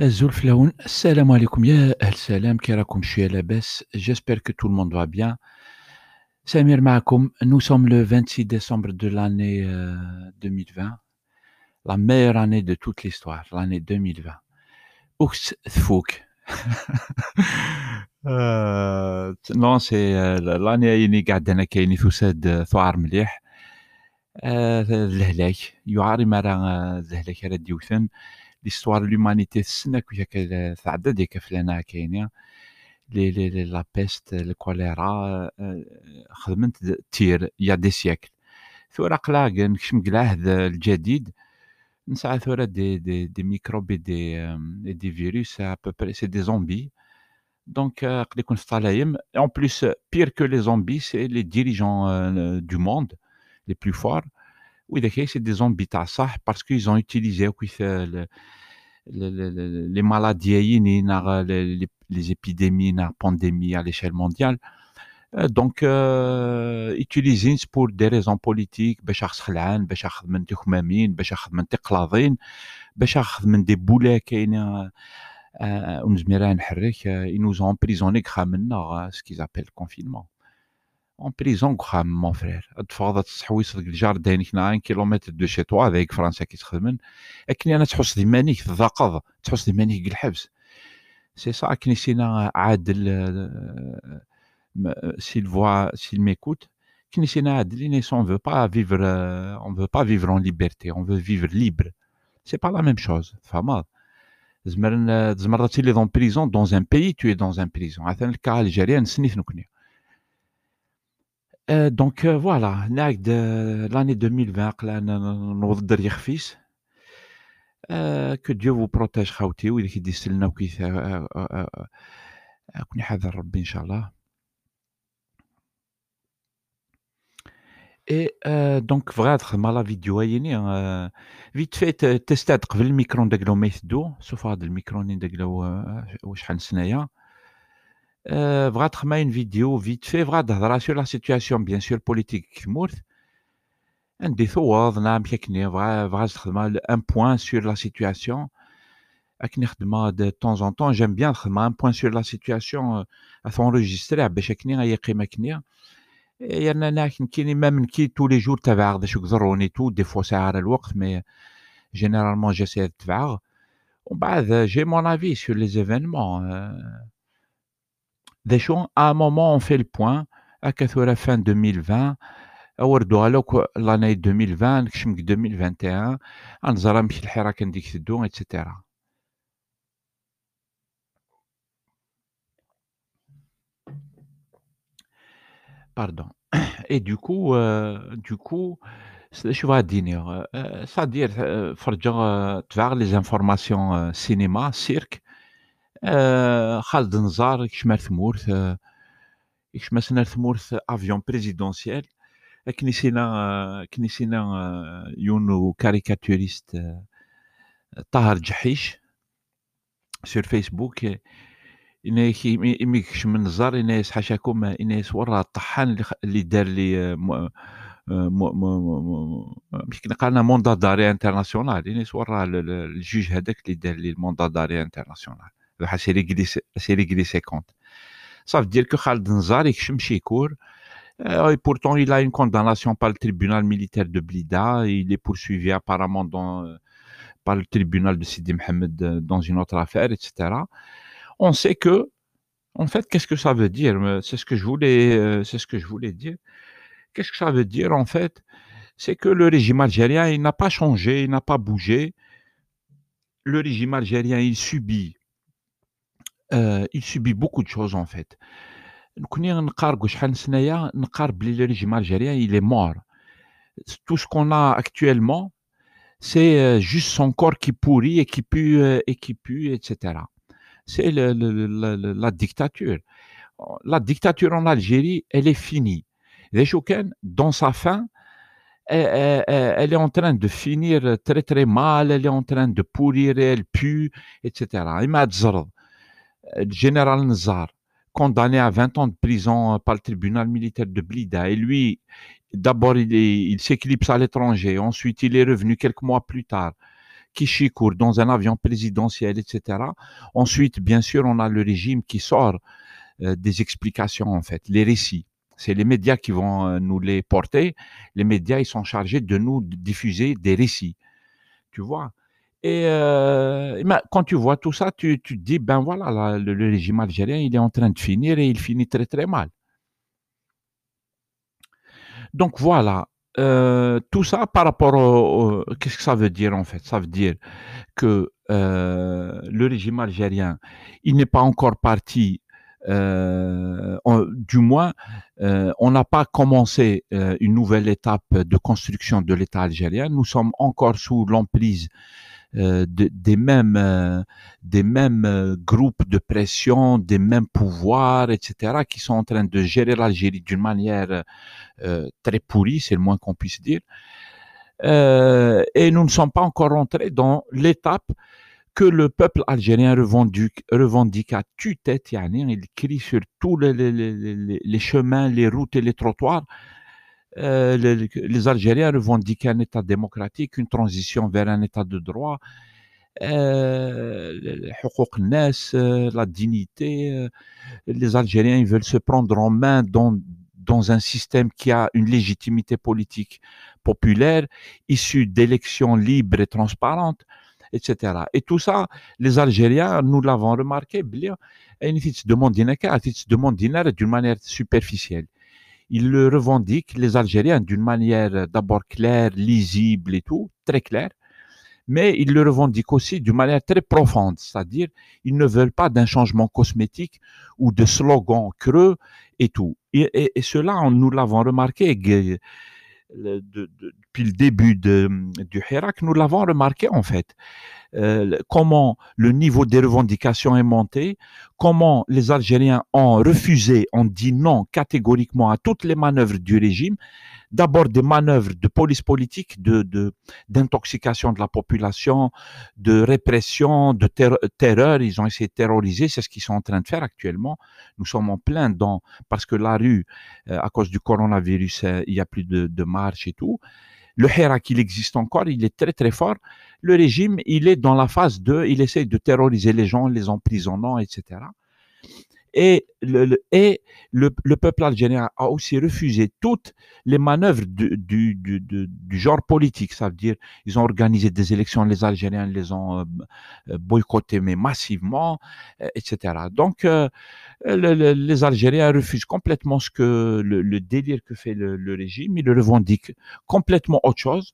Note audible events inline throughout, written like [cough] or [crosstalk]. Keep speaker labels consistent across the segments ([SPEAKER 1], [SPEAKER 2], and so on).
[SPEAKER 1] Zulflaoun, salam alaikum ya al salam, kirakum labès. J'espère que tout le monde va bien. Samir Maakoum, nous sommes le 26 décembre de l'année 2020, euh, la meilleure année de toute l'histoire, l'année 2020. Oux Tfouk. euh, non, c'est euh, l'année اللي قعدنا كاينين في وساد ثوار مليح. الهلاك يعاري مرة الهلاك راه ديوثن l'histoire de l'humanité tsenna kuyak tɛedda dikka fell-aneɣ kayen li la peste le choléra euh, xedment tir ya des siècles. Tura aql-aɣ nekcem deg lɛehd ljadid nesɛa tura des microbes et des euh, virus à c'est des zombies. Donc euh, aql-i ken en plus pire que les zombies c'est les dirigeants du monde les plus forts واذا كاين سي دي زومبي تاع صح باسكو يزون يوتيليزيو كيف les maladies, les, les épidémies, les pandémies à l'échelle mondiale. Euh, donc, euh, utilisés pour des raisons politiques, باش خلعان باش خدمن تخمامين باش خدمن تقلاضين باش خدمن des boulets كاينين ونزميرها نحرك ils nous ont emprisonné منا ce qu'ils appellent confinement en prison كخام mon frère تفاضل تحويس ديك الجار داينك 1 كيلومتر دو شي توا هذيك فرنسا كي تخدمن اكني انا تحس ديمانيك تذاقض تحس ديمانيك الحبس سي سا كني سينا عادل s'il voit s'il m'écoute كني سينا عادل on veut pas vivre on veut pas vivre en liberté on veut vivre libre c'est pas la même chose فهمت زمر زمر تيلي دون بريزون دون ان بيي تو دون ان بريزون مثلا الكا دونك فوالا هناك لاني 2020 قلان نوض دري خفيس. كو ديو فو بروتاج خاوتي ويلي كيديسلنا وكيث كوني حذر ربي إن شاء الله. اي دونك donc فغا لا فيديو هاييني آآ فيت fait تيستات قبل الميكرون داك لو ما يسدو سوف هاد الميكرونين داك لو شحال سنايا. euh, une vidéo vite fait فغا sur la situation bien sûr politique كثمورت عندي ثوض نعم كيكني فغا تخدم un point sur la situation اكني خدمة de temps en temps j'aime bien خدمة un point sur la situation enregistrer باش كني غي قيمة كني يعني انا كاين ميم نكي tous les jours تبع باش يقدروني تو دي فوا ساعة الوقت مي généralement j'essaie de تبع ومن بعد j'ai mon avis sur les événements des à un moment, on fait le point, à la fin 2020, l'année 2020, 2021, etc. Pardon. Et du coup, euh, je vais dire, euh, c'est-à-dire, euh, voir les informations cinéma, cirque, آه، خالد نزار يكشم ثمورث تمورت يكشم سنا ار أفيون بريزيدونسيال. كنيسينا كنيسينا آه، يونو كاريكاتوريست آه، طاهر جحيش سير فيسبوك إني إمي من نزار إني حاشاكم إني ورا الطحان اللي دار لي مش كنا قالنا موندا داري انترناسيونال. إني ورا الجوج هذاك اللي دار لي الموندا داري انترناسيونال. Série glissée Ça veut dire que Khaled Nzar euh, et pourtant il a une condamnation par le tribunal militaire de Blida. Il est poursuivi apparemment euh, par le tribunal de Sidi Mohamed euh, dans une autre affaire, etc. On sait que, en fait, qu'est-ce que ça veut dire? C'est ce c'est ce que je voulais dire. Qu'est-ce que ça veut dire en fait? C'est que le régime algérien, il n'a pas changé, il n'a pas bougé. Le régime algérien, il subit euh, il subit beaucoup de choses en fait. il est mort. Tout ce qu'on a actuellement, c'est euh, juste son corps qui pourrit et qui pue, euh, et qui pue, etc. C'est la dictature. La dictature en Algérie, elle est finie. dans sa fin, elle, est en train de finir très très mal, elle est en train de pourrir, elle pue, etc. Le général Nzar, condamné à 20 ans de prison par le tribunal militaire de Blida. Et lui, d'abord, il, s'éclipse à l'étranger. Ensuite, il est revenu quelques mois plus tard. court dans un avion présidentiel, etc. Ensuite, bien sûr, on a le régime qui sort euh, des explications, en fait, les récits. C'est les médias qui vont euh, nous les porter. Les médias, ils sont chargés de nous diffuser des récits. Tu vois? Et euh, quand tu vois tout ça, tu, tu te dis, ben voilà, le, régime algérien, il est en train de finir et il finit très très mal. Donc voilà, euh, tout ça par rapport au, qu'est-ce que ça veut dire en fait? Ça veut dire que euh, le régime algérien, il n'est pas encore parti. Du moins, on n'a pas commencé une nouvelle étape de construction de l'État algérien. Nous sommes encore sous l'emprise euh, des mêmes, euh, des mêmes euh, groupes de pression, des mêmes pouvoirs, etc., qui sont en train de gérer l'Algérie d'une manière très pourrie, c'est le moins qu'on puisse dire. et nous ne sommes pas encore entrés dans l'étape que le peuple algérien revendique, revendique à tue-tête, il crie sur tous les, les, les, les, chemins, les routes et les trottoirs euh, les, Algériens revendiquent un État démocratique, une transition vers un État de droit, euh, euh, la dignité. les Algériens ils veulent se prendre en main dans, dans un système qui a une légitimité politique populaire, issue d'élections libres et transparentes, etc. Et tout ça, les Algériens, nous l'avons remarqué, ils demandent d'une manière superficielle ils le revendiquent, les Algériens, d'une manière d'abord claire, lisible et tout, très claire, mais ils le revendiquent aussi d'une manière très profonde, c'est-à-dire ils ne veulent pas d'un changement cosmétique ou de slogans creux et tout. Et, cela, nous l'avons remarqué depuis le début du Hirak, nous l'avons remarqué en fait. Euh, comment le niveau des revendications est monté, comment les Algériens ont refusé, ont dit non catégoriquement à toutes les manœuvres du régime, d'abord des manœuvres de police politique, de d'intoxication de, la population, de répression, de terreur. Ils ont essayé de terroriser, c'est ce qu'ils sont en train de faire actuellement. Nous sommes en plein dans parce que la rue, euh, à cause du coronavirus, euh, il y a plus de, de marches et tout. Le Hirak, il existe encore, il est très très fort. Le régime, il est dans la phase 2, il essaye de terroriser les gens, les emprisonnant, etc. Et le, et le, peuple algérien a aussi refusé toutes les manœuvres du, du, du, du, genre politique. Ça veut dire, ils ont organisé des élections, les Algériens les ont euh, boycottées, mais massivement, euh, etc. Donc, euh, les Algériens refusent complètement ce que le, délire que fait le, régime. Ils le revendiquent complètement autre chose.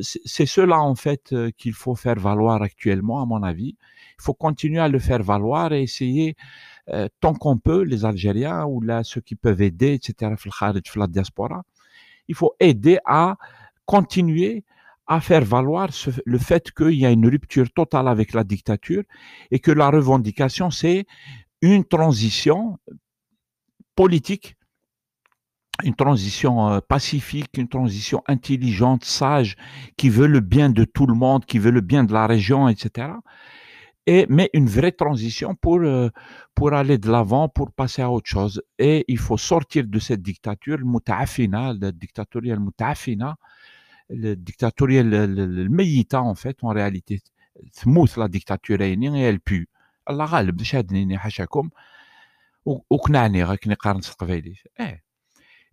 [SPEAKER 1] C'est cela, en fait, qu'il faut faire valoir actuellement, à mon avis. Il faut continuer à le faire valoir et essayer euh, tant qu'on peut, les Algériens ou là ceux qui peuvent aider, etc. la diaspora, il faut aider à continuer à faire valoir le fait qu'il y a une rupture totale avec la dictature et que la revendication, c'est une transition politique, une transition euh, pacifique, une transition intelligente, sage, qui veut le bien de tout le monde, qui veut le bien de la région, etc mais une vraie transition pour, euh, pour aller de l'avant, pour passer à autre chose. Et il faut sortir de cette dictature, le la dictatoriale mutafina, le dictatorial, le meillita en fait, en réalité. Smooth la dictature et elle pue. Allah غالب شادنيني حاشاكم وقنعني غاك نقارن تقبايلي eh.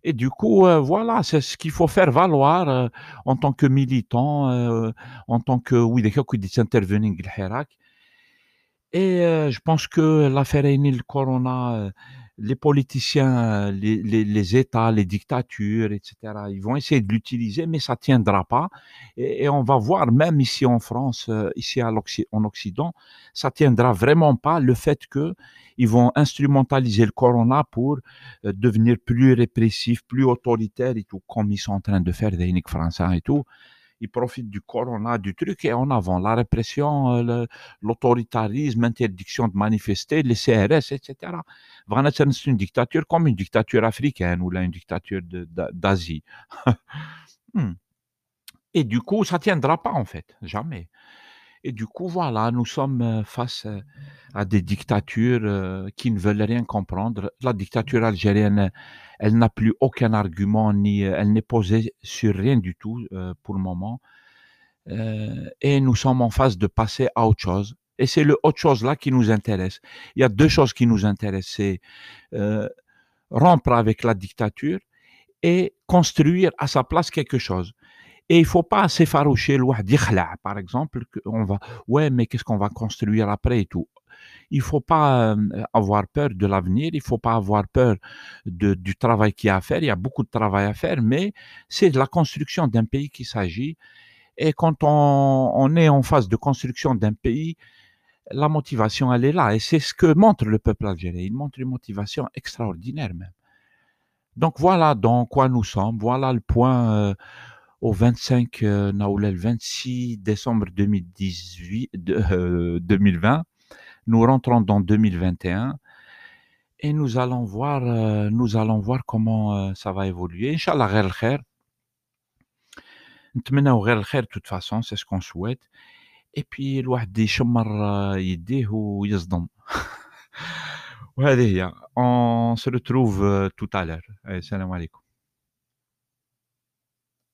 [SPEAKER 1] et du coup, euh, voilà, c'est ce qu'il faut faire valoir euh, en tant que militant, euh, en tant que, oui, des intervenir Hirak. Et je pense que l'affaire Enil Corona, les politiciens, les, les, les, États, les dictatures, etc., ils vont essayer de l'utiliser, mais ça tiendra pas. Et, et, on va voir, même ici en France, ici à en Occident, ça tiendra vraiment pas le fait que ils vont instrumentaliser le Corona pour devenir plus répressif, plus autoritaire et tout, comme ils sont en train de faire des français et tout ils profitent du corona, du truc, et en avant, la répression, euh, l'autoritarisme, l'interdiction de manifester, les CRS, etc. Vraiment, c'est une dictature comme une dictature africaine ou là, une dictature d'Asie. [laughs] Hmm. Et du coup, ça tiendra pas, en fait, jamais. Et du coup, voilà, nous sommes euh, face euh, à des dictatures euh, qui ne veulent rien comprendre. La dictature algérienne, elle n'a plus aucun argument, ni elle n'est posée sur rien du tout pour le moment. euh, et nous sommes en phase de passer à autre chose. Et c'est le autre chose là qui nous intéresse. Il y a deux choses qui nous intéressent. C'est euh, rompre avec la dictature et construire à sa place quelque chose. Et il faut pas s'effaroucher, par exemple, on va, ouais, mais qu'est-ce qu'on va construire après et tout. Il faut pas euh, avoir peur de l'avenir, il faut pas avoir peur du travail qu'il y a à faire. Il y a beaucoup de travail à faire, mais c'est de la construction d'un pays qu'il s'agit. Et quand on, est en phase de construction d'un pays, la motivation, elle est là. Et c'est ce que montre le peuple algérien. Il montre une motivation extraordinaire même. Donc voilà dans quoi nous sommes. Voilà le point euh, au 25, euh, le 26 décembre 2018, euh, 2020. Nous rentrons dans 2021 et nous allons voir, euh, nous allons voir comment euh, ça va évoluer. Inch'Allah, غير الخير. نتمناو غير الخير de toute façon, c'est ce qu'on souhaite. Et puis الواحد يشمر يديه ويصدم. وهذه هي. On se retrouve euh, tout à l'heure. Allez, salam alaikum.